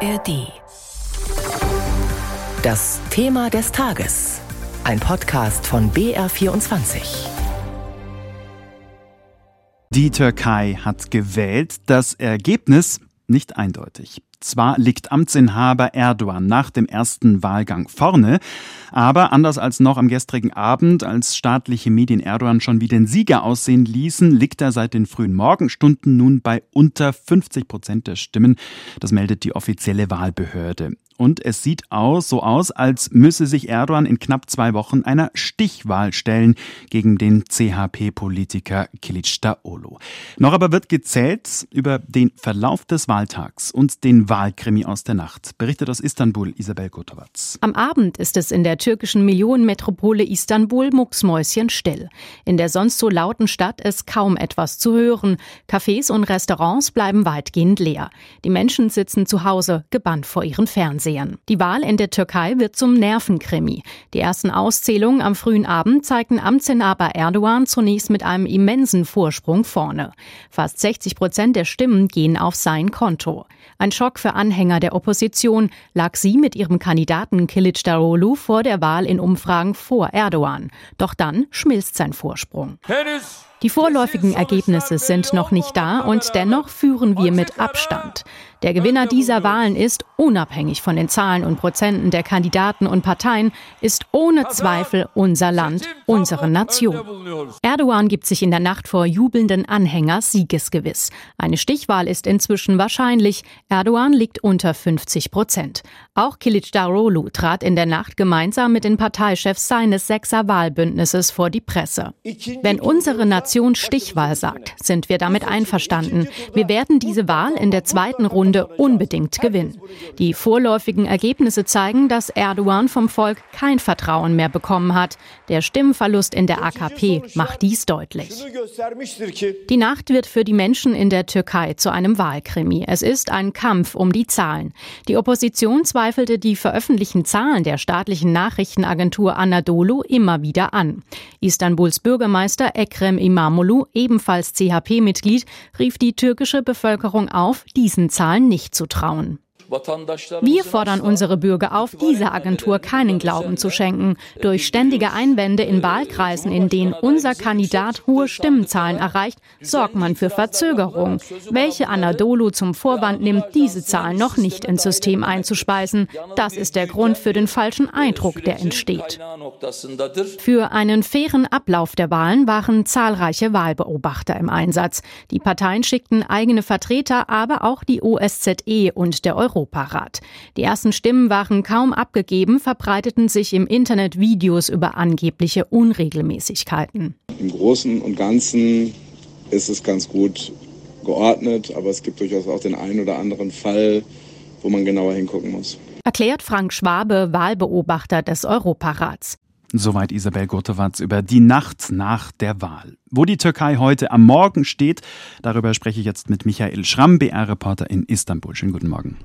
ARD. Das Thema des Tages. Ein Podcast von BR24. Die Türkei hat gewählt. Das Ergebnis nicht eindeutig. Zwar liegt Amtsinhaber Erdogan nach dem ersten Wahlgang vorne, aber anders als noch am gestrigen Abend, als staatliche Medien Erdogan schon wie den Sieger aussehen ließen, liegt er seit den frühen Morgenstunden nun bei unter 50 Prozent der Stimmen. Das meldet die offizielle Wahlbehörde. Und es sieht aus, so aus, als müsse sich Erdogan in knapp zwei Wochen einer Stichwahl stellen gegen den CHP-Politiker Kılıçdaroğlu. Noch aber wird gezählt über den Verlauf des Wahltags und den Wahlkrimi aus der Nacht. Berichtet aus Istanbul Isabel Gotovac. Am Abend ist es in der türkischen Millionenmetropole Istanbul mucksmäuschenstill. In der sonst so lauten Stadt ist kaum etwas zu hören. Cafés und Restaurants bleiben weitgehend leer. Die Menschen sitzen zu Hause, gebannt vor ihren. Fernsehern. Die Wahl in der Türkei wird zum Nervenkrimi. Die ersten Auszählungen am frühen Abend zeigten Amtsinhaber Erdogan zunächst mit einem immensen Vorsprung vorne. Fast 60 Prozent der Stimmen gehen auf sein Konto. Ein Schock für Anhänger der Opposition lag sie mit ihrem Kandidaten Kilic Darolu vor der Wahl in Umfragen vor Erdogan. Doch dann schmilzt sein Vorsprung. Die vorläufigen Ergebnisse sind noch nicht da und dennoch führen wir mit Abstand. Der Gewinner dieser Wahlen ist, unabhängig von den Zahlen und Prozenten der Kandidaten und Parteien, ist ohne Zweifel unser Land, unsere Nation. Erdogan gibt sich in der Nacht vor jubelnden Anhänger siegesgewiss. Eine Stichwahl ist inzwischen wahrscheinlich. Erdogan liegt unter 50 Prozent. Auch Kilic Darolu trat in der Nacht gemeinsam mit den Parteichefs seines Sechser-Wahlbündnisses vor die Presse. Wenn unsere Nation Stichwahl sagt, sind wir damit einverstanden. Wir werden diese Wahl in der zweiten Runde unbedingt gewinnen. Die vorläufigen Ergebnisse zeigen, dass Erdogan vom Volk kein Vertrauen mehr bekommen hat. Der Stimmenverlust in der AKP macht dies deutlich. Die Nacht wird für die Menschen in der Türkei zu einem Wahlkrimi. Es ist ein Kampf um die Zahlen. Die Opposition zweifelte die veröffentlichten Zahlen der staatlichen Nachrichtenagentur Anadolu immer wieder an. Istanbuls Bürgermeister Ekrem Imamoglu, ebenfalls CHP-Mitglied, rief die türkische Bevölkerung auf, diesen Zahlen Zahlen nicht zu trauen. Wir fordern unsere Bürger auf, dieser Agentur keinen Glauben zu schenken. Durch ständige Einwände in Wahlkreisen, in denen unser Kandidat hohe Stimmenzahlen erreicht, sorgt man für Verzögerung. Welche Anadolu zum Vorwand nimmt, diese Zahlen noch nicht ins System einzuspeisen, das ist der Grund für den falschen Eindruck, der entsteht. Für einen fairen Ablauf der Wahlen waren zahlreiche Wahlbeobachter im Einsatz. Die Parteien schickten eigene Vertreter, aber auch die OSZE und der Euro Europarat. Die ersten Stimmen waren kaum abgegeben, verbreiteten sich im Internet Videos über angebliche Unregelmäßigkeiten. Im Großen und Ganzen ist es ganz gut geordnet, aber es gibt durchaus auch den einen oder anderen Fall, wo man genauer hingucken muss. Erklärt Frank Schwabe, Wahlbeobachter des Europarats. Soweit Isabel Gurtewatz über die Nacht nach der Wahl. Wo die Türkei heute am Morgen steht, darüber spreche ich jetzt mit Michael Schramm, BR-Reporter in Istanbul. Schönen guten Morgen.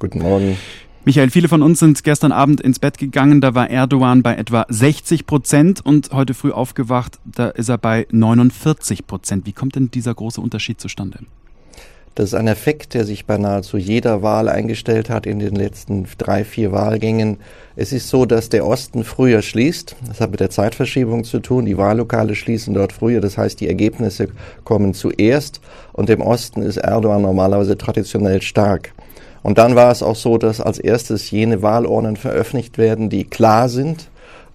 Guten Morgen. Michael, viele von uns sind gestern Abend ins Bett gegangen, da war Erdogan bei etwa 60 Prozent und heute früh aufgewacht, da ist er bei 49 Prozent. Wie kommt denn dieser große Unterschied zustande? Das ist ein Effekt, der sich bei nahezu jeder Wahl eingestellt hat in den letzten drei, vier Wahlgängen. Es ist so, dass der Osten früher schließt. Das hat mit der Zeitverschiebung zu tun. Die Wahllokale schließen dort früher. Das heißt, die Ergebnisse kommen zuerst. Und im Osten ist Erdogan normalerweise traditionell stark. Und dann war es auch so, dass als erstes jene Wahlurnen veröffentlicht werden, die klar sind.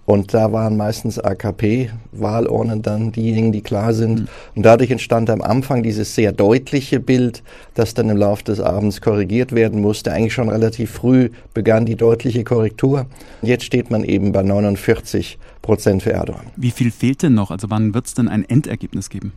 Und da waren meistens AKP-Wahlurnen dann diejenigen, die klar sind. Mhm. Und dadurch entstand am Anfang dieses sehr deutliche Bild, das dann im Laufe des Abends korrigiert werden musste. Eigentlich schon relativ früh begann die deutliche Korrektur. Jetzt steht man eben bei 49 Prozent für Erdogan. Wie viel fehlt denn noch? Also wann wird es denn ein Endergebnis geben?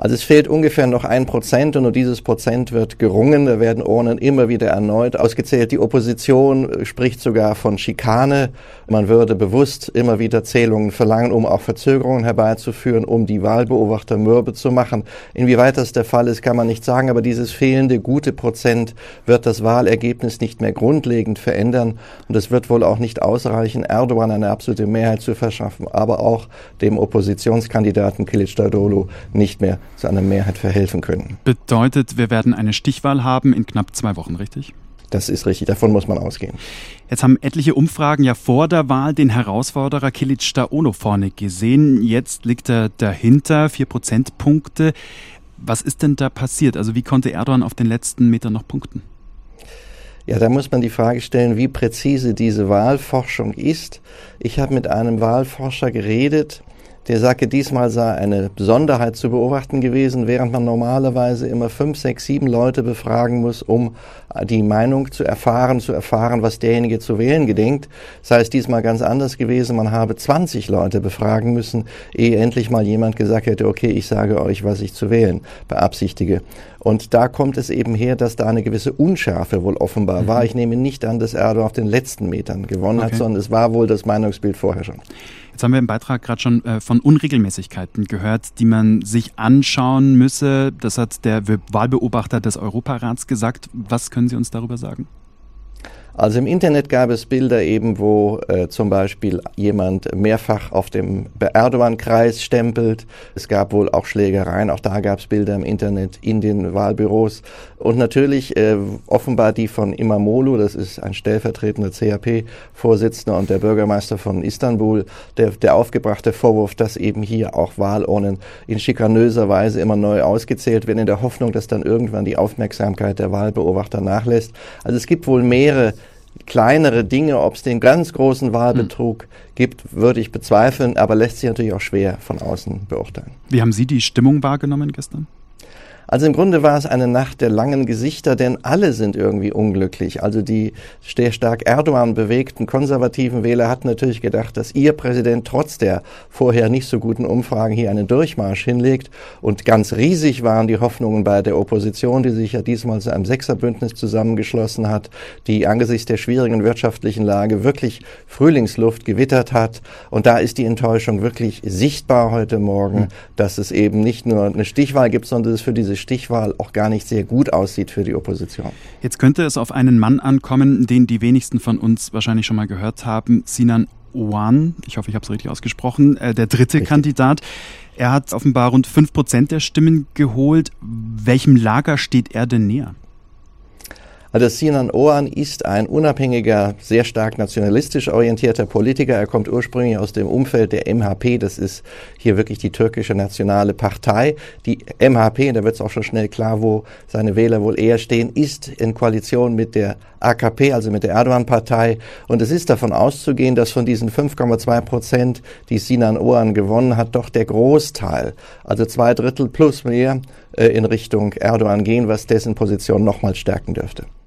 Also es fehlt ungefähr noch ein Prozent und nur dieses Prozent wird gerungen. Da werden Urnen immer wieder erneut ausgezählt. Die Opposition spricht sogar von Schikane. Man würde bewusst immer wieder Zählungen verlangen, um auch Verzögerungen herbeizuführen, um die Wahlbeobachter mürbe zu machen. Inwieweit das der Fall ist, kann man nicht sagen, aber dieses fehlende gute Prozent wird das Wahlergebnis nicht mehr grundlegend verändern und es wird wohl auch nicht ausreichen, Erdogan eine absolute Mehrheit zu verschaffen, aber auch dem Oppositionskandidaten Kılıçdaroğlu nicht mehr zu einer Mehrheit verhelfen können. Bedeutet, wir werden eine Stichwahl haben in knapp zwei Wochen, richtig? Das ist richtig, davon muss man ausgehen. Jetzt haben etliche Umfragen ja vor der Wahl den Herausforderer Kilic Daono vorne gesehen. Jetzt liegt er dahinter, vier Prozentpunkte. Was ist denn da passiert? Also wie konnte Erdogan auf den letzten Metern noch punkten? Ja, da muss man die Frage stellen, wie präzise diese Wahlforschung ist. Ich habe mit einem Wahlforscher geredet, der sagte, diesmal sei eine Besonderheit zu beobachten gewesen, während man normalerweise immer fünf, sechs, sieben Leute befragen muss, um die Meinung zu erfahren, zu erfahren, was derjenige zu wählen gedenkt. Sei es diesmal ganz anders gewesen. Man habe 20 Leute befragen müssen, ehe endlich mal jemand gesagt hätte, okay, ich sage euch, was ich zu wählen beabsichtige. Und da kommt es eben her, dass da eine gewisse Unschärfe wohl offenbar mhm. war. Ich nehme nicht an, dass Erdogan auf den letzten Metern gewonnen okay. hat, sondern es war wohl das Meinungsbild vorher schon. Jetzt haben wir im Beitrag gerade schon äh, von Unregelmäßigkeiten gehört, die man sich anschauen müsse. Das hat der Wahlbeobachter des Europarats gesagt. Was können Sie uns darüber sagen? Also im Internet gab es Bilder eben, wo äh, zum Beispiel jemand mehrfach auf dem Erdogan-Kreis stempelt. Es gab wohl auch Schlägereien, auch da gab es Bilder im Internet in den Wahlbüros. Und natürlich äh, offenbar die von Imamoglu, das ist ein stellvertretender CHP-Vorsitzender und der Bürgermeister von Istanbul, der, der aufgebrachte Vorwurf, dass eben hier auch Wahlurnen in schikanöser Weise immer neu ausgezählt werden, in der Hoffnung, dass dann irgendwann die Aufmerksamkeit der Wahlbeobachter nachlässt. Also es gibt wohl mehrere kleinere Dinge, ob es den ganz großen Wahlbetrug mhm. gibt, würde ich bezweifeln, aber lässt sich natürlich auch schwer von außen beurteilen. Wie haben Sie die Stimmung wahrgenommen gestern? Also im Grunde war es eine Nacht der langen Gesichter, denn alle sind irgendwie unglücklich. Also die sehr stark Erdogan bewegten konservativen Wähler hatten natürlich gedacht, dass ihr Präsident trotz der vorher nicht so guten Umfragen hier einen Durchmarsch hinlegt. Und ganz riesig waren die Hoffnungen bei der Opposition, die sich ja diesmal zu einem Sechserbündnis zusammengeschlossen hat, die angesichts der schwierigen wirtschaftlichen Lage wirklich Frühlingsluft gewittert hat. Und da ist die Enttäuschung wirklich sichtbar heute Morgen, hm. dass es eben nicht nur eine Stichwahl gibt, sondern es für diese Stichwahl auch gar nicht sehr gut aussieht für die Opposition. Jetzt könnte es auf einen Mann ankommen, den die wenigsten von uns wahrscheinlich schon mal gehört haben, Sinan Owan. Ich hoffe, ich habe es richtig ausgesprochen. Äh, der dritte richtig. Kandidat. Er hat offenbar rund fünf Prozent der Stimmen geholt. Welchem Lager steht er denn näher? Also Sinan Oğan ist ein unabhängiger, sehr stark nationalistisch orientierter Politiker. Er kommt ursprünglich aus dem Umfeld der MHP. Das ist hier wirklich die türkische nationale Partei. Die MHP, da wird es auch schon schnell klar, wo seine Wähler wohl eher stehen, ist in Koalition mit der AKP, also mit der Erdogan-Partei. Und es ist davon auszugehen, dass von diesen 5,2 Prozent, die Sinan Oğan gewonnen hat, doch der Großteil, also zwei Drittel plus mehr, in Richtung Erdogan gehen, was dessen Position nochmal stärken dürfte.